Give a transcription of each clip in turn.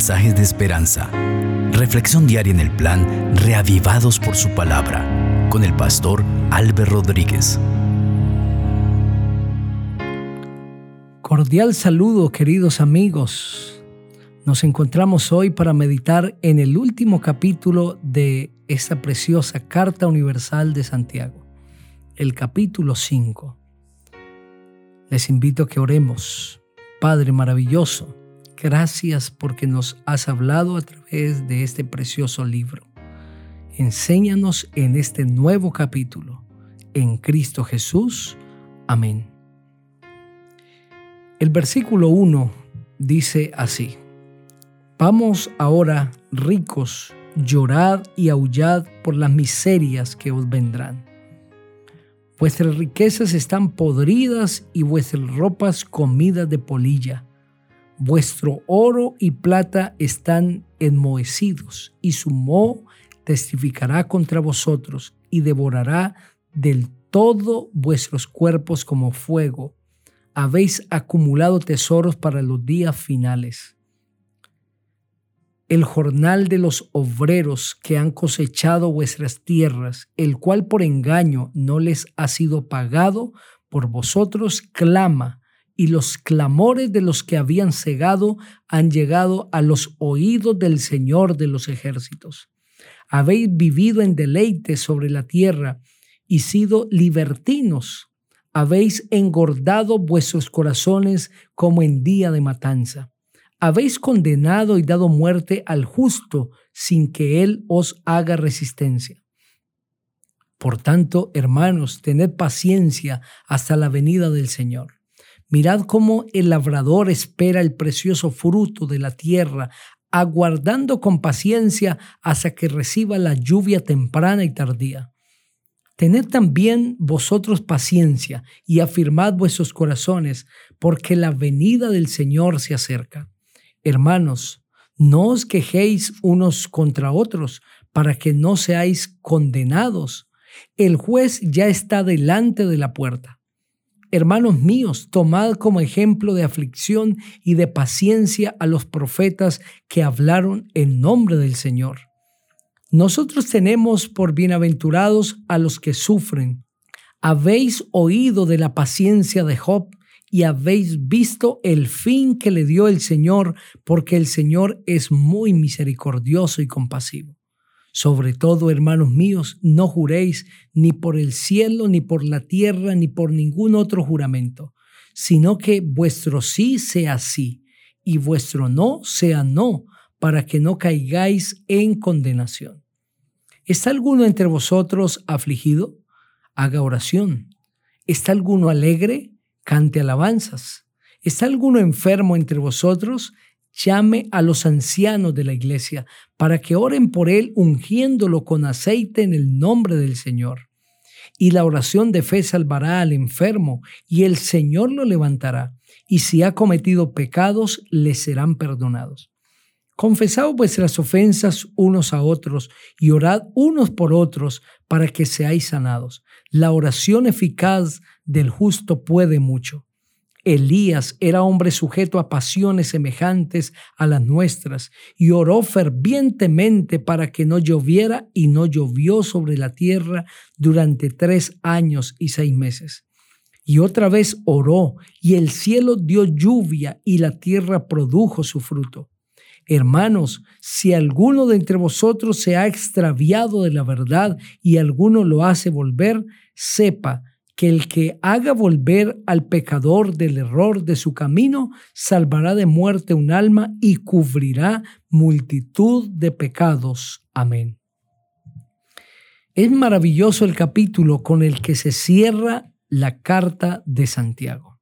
mensajes de esperanza. Reflexión diaria en el plan Reavivados por su palabra con el pastor Álvaro Rodríguez. Cordial saludo queridos amigos. Nos encontramos hoy para meditar en el último capítulo de esta preciosa Carta Universal de Santiago, el capítulo 5. Les invito a que oremos. Padre maravilloso, gracias porque nos has hablado a través de este precioso libro. Enséñanos en este nuevo capítulo. En Cristo Jesús. Amén. El versículo 1 dice así. Vamos ahora, ricos, llorad y aullad por las miserias que os vendrán Vuestras riquezas están podridas y vuestras ropas comidas de polilla. Vuestro oro y plata están enmohecidos, y su moho testificará contra vosotros y devorará del todo vuestros cuerpos como fuego. Habéis acumulado tesoros para los días finales el jornal de los obreros que han cosechado vuestras tierras, el cual por engaño no les ha sido pagado, por vosotros clama, y los clamores de los que habían cegado han llegado a los oídos del Señor de los ejércitos. Habéis vivido en deleite sobre la tierra y sido libertinos. Habéis engordado vuestros corazones como en día de matanza habéis condenado y dado muerte al justo sin que él os haga resistencia. Por tanto, hermanos, tened paciencia hasta la venida del Señor. Mirad cómo el labrador espera el precioso fruto de la tierra, aguardando con paciencia hasta que reciba la lluvia temprana y tardía. Tened también vosotros paciencia y afirmad vuestros corazones, porque la venida del Señor se acerca. Hermanos, no os quejéis unos contra otros para que no seáis condenados. El juez ya está delante de la puerta. Hermanos míos, tomad como ejemplo de aflicción y de paciencia a los profetas que hablaron en nombre del Señor. Nosotros tenemos por bienaventurados a los que sufren. Habéis oído de la paciencia de Job y habéis visto el fin que le dio el Señor, porque el Señor es muy misericordioso y compasivo. Sobre todo, hermanos míos, no juréis ni por el cielo, ni por la tierra, ni por ningún otro juramento, sino que vuestro sí sea sí y vuestro no sea no, para que no caigáis en condenación. ¿Está alguno entre vosotros afligido? Haga oración. ¿Está alguno alegre? cante alabanzas. ¿Está alguno enfermo entre vosotros? Llame a los ancianos de la iglesia para que oren por él ungiéndolo con aceite en el nombre del Señor. Y la oración de fe salvará al enfermo y el Señor lo levantará. Y si ha cometido pecados, le serán perdonados. Confesad vuestras ofensas unos a otros y orad unos por otros para que seáis sanados. La oración eficaz del justo puede mucho. Elías era hombre sujeto a pasiones semejantes a las nuestras y oró fervientemente para que no lloviera y no llovió sobre la tierra durante tres años y seis meses. Y otra vez oró y el cielo dio lluvia y la tierra produjo su fruto. Hermanos, si alguno de entre vosotros se ha extraviado de la verdad y alguno lo hace volver, sepa que el que haga volver al pecador del error de su camino, salvará de muerte un alma y cubrirá multitud de pecados. Amén. Es maravilloso el capítulo con el que se cierra la carta de Santiago.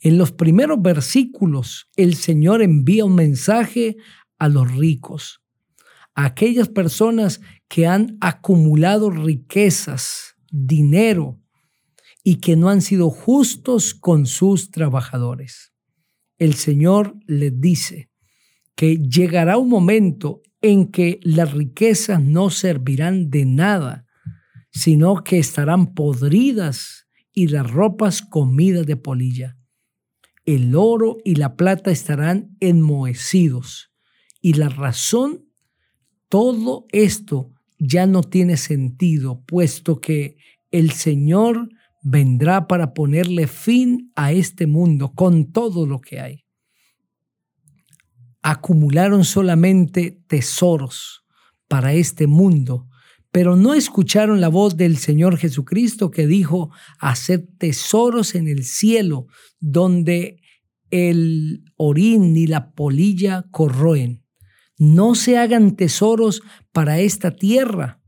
En los primeros versículos, el Señor envía un mensaje a los ricos, a aquellas personas que han acumulado riquezas, dinero, y que no han sido justos con sus trabajadores. El Señor les dice que llegará un momento en que las riquezas no servirán de nada, sino que estarán podridas y las ropas comidas de polilla. El oro y la plata estarán enmohecidos Y la razón, todo esto ya no tiene sentido, puesto que el Señor vendrá para ponerle fin a este mundo con todo lo que hay. Acumularon solamente tesoros para este mundo, pero no escucharon la voz del Señor Jesucristo que dijo, haced tesoros en el cielo, donde el orín ni la polilla corroen. No se hagan tesoros para esta tierra,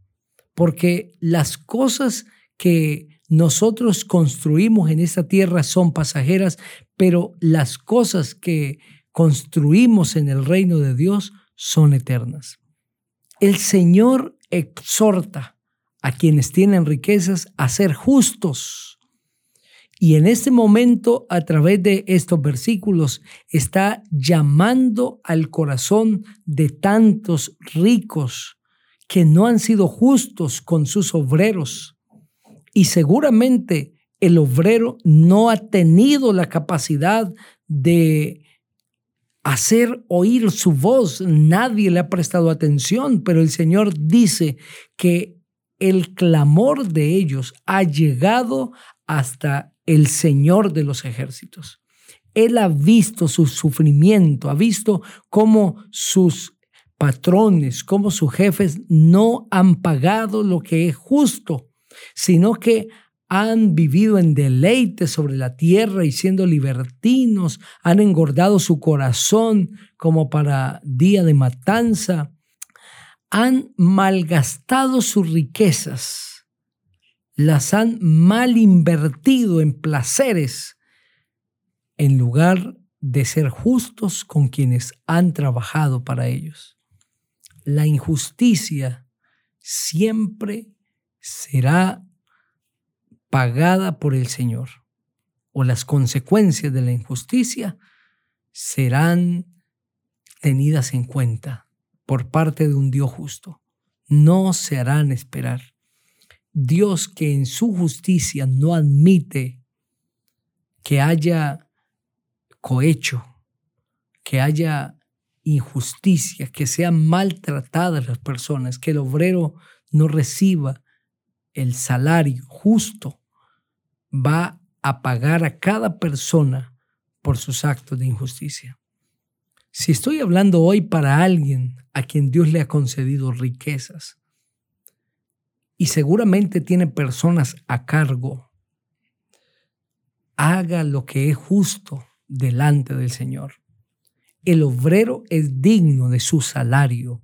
porque las cosas que nosotros construimos en esta tierra son pasajeras, pero las cosas que construimos en el reino de Dios son eternas. El Señor exhorta a quienes tienen riquezas a ser justos. Y en este momento, a través de estos versículos, está llamando al corazón de tantos ricos que no han sido justos con sus obreros. Y seguramente el obrero no ha tenido la capacidad de hacer oír su voz. Nadie le ha prestado atención, pero el Señor dice que el clamor de ellos ha llegado hasta el Señor de los ejércitos. Él ha visto su sufrimiento, ha visto cómo sus patrones, cómo sus jefes no han pagado lo que es justo, sino que han vivido en deleite sobre la tierra y siendo libertinos, han engordado su corazón como para día de matanza, han malgastado sus riquezas, las han mal invertido en placeres, en lugar de ser justos con quienes han trabajado para ellos. La injusticia siempre será pagada por el Señor o las consecuencias de la injusticia serán tenidas en cuenta por parte de un Dios justo. No se harán esperar. Dios que en su justicia no admite que haya cohecho, que haya injusticia, que sean maltratadas las personas, que el obrero no reciba el salario justo va a pagar a cada persona por sus actos de injusticia. Si estoy hablando hoy para alguien a quien Dios le ha concedido riquezas y seguramente tiene personas a cargo, haga lo que es justo delante del Señor. El obrero es digno de su salario.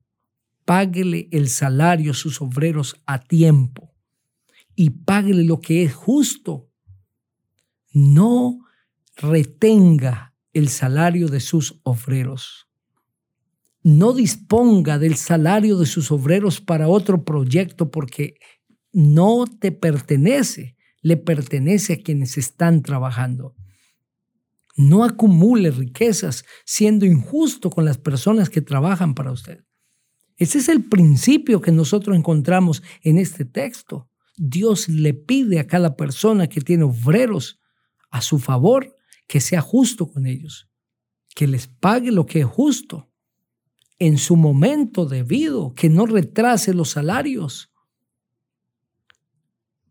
Páguele el salario a sus obreros a tiempo y páguele lo que es justo no retenga el salario de sus obreros. No disponga del salario de sus obreros para otro proyecto porque no te pertenece, le pertenece a quienes están trabajando. No acumule riquezas siendo injusto con las personas que trabajan para usted. Ese es el principio que nosotros encontramos en este texto. Dios le pide a cada persona que tiene obreros a su favor, que sea justo con ellos, que les pague lo que es justo en su momento debido, que no retrase los salarios.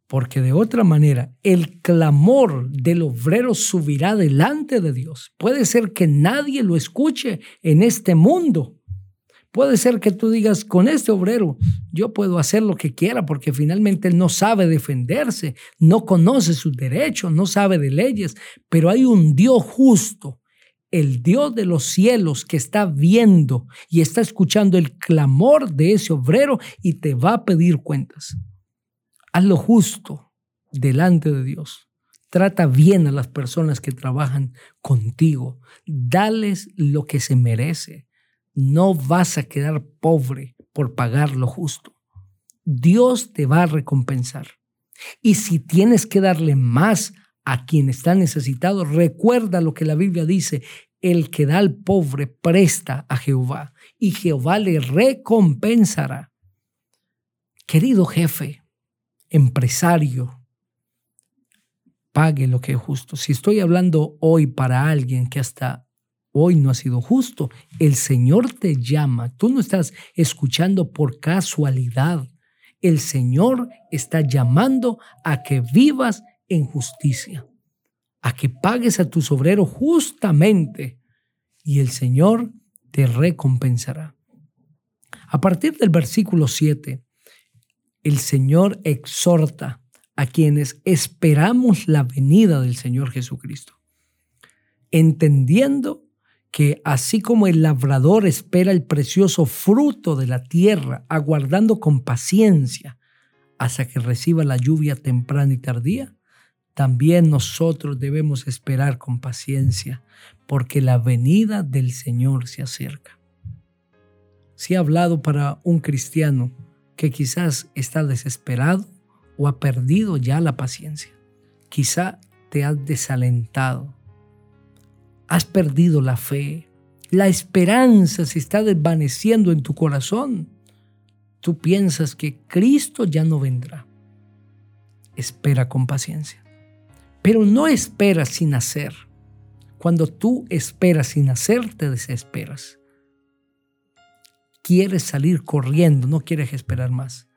Porque de otra manera, el clamor del obrero subirá delante de Dios. Puede ser que nadie lo escuche en este mundo, Puede ser que tú digas, con este obrero yo puedo hacer lo que quiera porque finalmente él no sabe defenderse, no conoce sus derechos, no sabe de leyes, pero hay un Dios justo, el Dios de los cielos que está viendo y está escuchando el clamor de ese obrero y te va a pedir cuentas. Haz lo justo delante de Dios. Trata bien a las personas que trabajan contigo. Dales lo que se merece no vas a quedar pobre por pagar lo justo. Dios te va a recompensar. Y si tienes que darle más a quien está necesitado, recuerda lo que la Biblia dice, el que da al pobre presta a Jehová y Jehová le recompensará. Querido jefe, empresario, pague lo que es justo. Si estoy hablando hoy para alguien que hasta hoy no has sido justo. El Señor te llama. Tú no estás escuchando por casualidad. El Señor está llamando a que vivas en justicia, a que pagues a tus obreros justamente y el Señor te recompensará. A partir del versículo 7, el Señor exhorta a quienes esperamos la venida del Señor Jesucristo, entendiendo que así como el labrador espera el precioso fruto de la tierra, aguardando con paciencia hasta que reciba la lluvia temprana y tardía, también nosotros debemos esperar con paciencia, porque la venida del Señor se acerca. Si he hablado para un cristiano que quizás está desesperado o ha perdido ya la paciencia. Quizá te has desalentado, has perdido la fe, la esperanza se está desvaneciendo en tu corazón. Tú piensas que Cristo ya no vendrá. Espera con paciencia. Pero no esperas sin hacer. Cuando tú esperas sin hacer, te desesperas quieres salir corriendo, no quieres esperar más.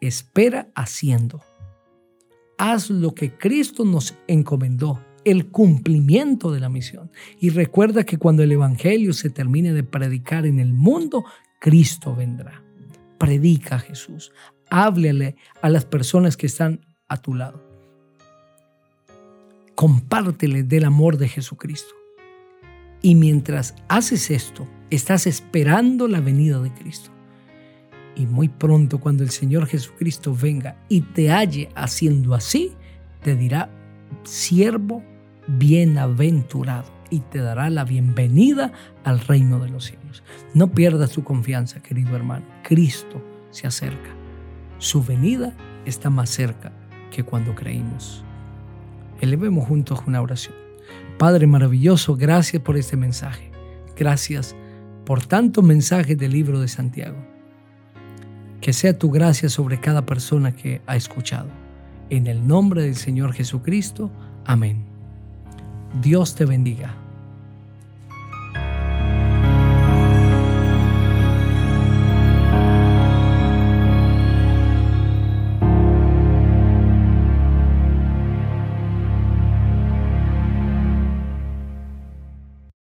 Espera haciendo. Haz lo que Cristo nos encomendó, el cumplimiento de la misión. Y recuerda que cuando el Evangelio se termine de predicar en el mundo, Cristo vendrá. Predica a Jesús. Háblele a las personas que están a tu lado. Compártele del amor de Jesucristo. Y mientras haces esto, estás esperando la venida de Cristo. Y muy pronto cuando el Señor Jesucristo venga y te halle haciendo así, te dirá, siervo bienaventurado, y te dará la bienvenida al reino de los cielos. No pierdas tu confianza, querido hermano. Cristo se acerca. Su venida está más cerca que cuando creímos. Elevemos juntos una oración. Padre maravilloso, gracias por este mensaje. Gracias por tantos mensajes del libro de Santiago. Que sea tu gracia sobre cada persona que ha escuchado. En el nombre del Señor Jesucristo. Amén. Dios te bendiga.